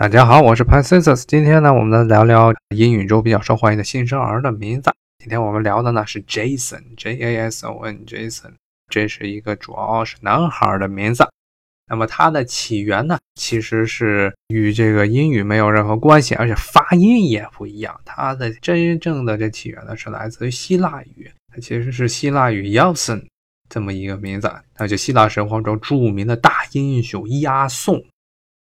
大家好，我是 p a c i s 今天呢，我们来聊聊英语中比较受欢迎的新生儿的名字。今天我们聊的呢是 Jason，J A S O N，Jason，这是一个主要是男孩的名字。那么它的起源呢，其实是与这个英语没有任何关系，而且发音也不一样。它的真正的这起源呢，是来自于希腊语，它其实是希腊语 Yason 这么一个名字，那就希腊神话中著名的大英雄亚宋。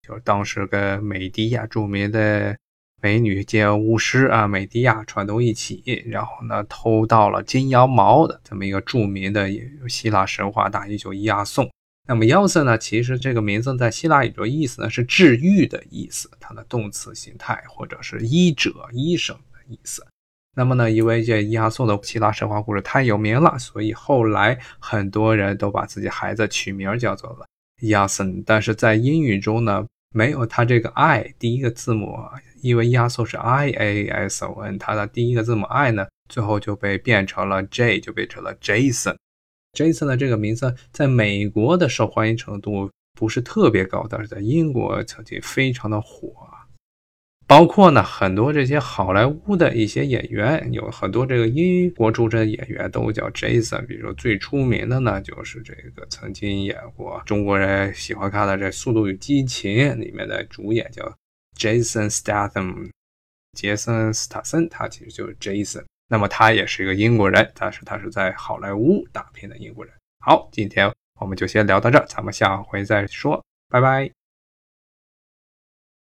就是当时跟美迪亚著名的美女兼巫师啊，美迪亚串通一起，然后呢偷到了金羊毛的这么一个著名的希腊神话大英雄亚宋。那么亚瑟呢，其实这个名字在希腊语中意思呢是治愈的意思，它的动词形态或者是医者、医生的意思。那么呢，因为这亚颂的希腊神话故事太有名了，所以后来很多人都把自己孩子取名叫做了亚森。但是在英语中呢。没有它这个 i 第一个字母，因为压缩是 i a s o n，它的第一个字母 i 呢，最后就被变成了 j，就变成了 Jason。Jason 的这个名字在美国的受欢迎程度不是特别高，但是在英国曾经非常的火。包括呢，很多这些好莱坞的一些演员，有很多这个英国出身演员都叫 Jason。比如说最出名的呢，就是这个曾经演过中国人喜欢看的这《速度与激情》里面的主演叫 Jason Statham，杰森·斯塔森，他其实就是 Jason。那么他也是一个英国人，但是他是在好莱坞打拼的英国人。好，今天我们就先聊到这儿，咱们下回再说，拜拜。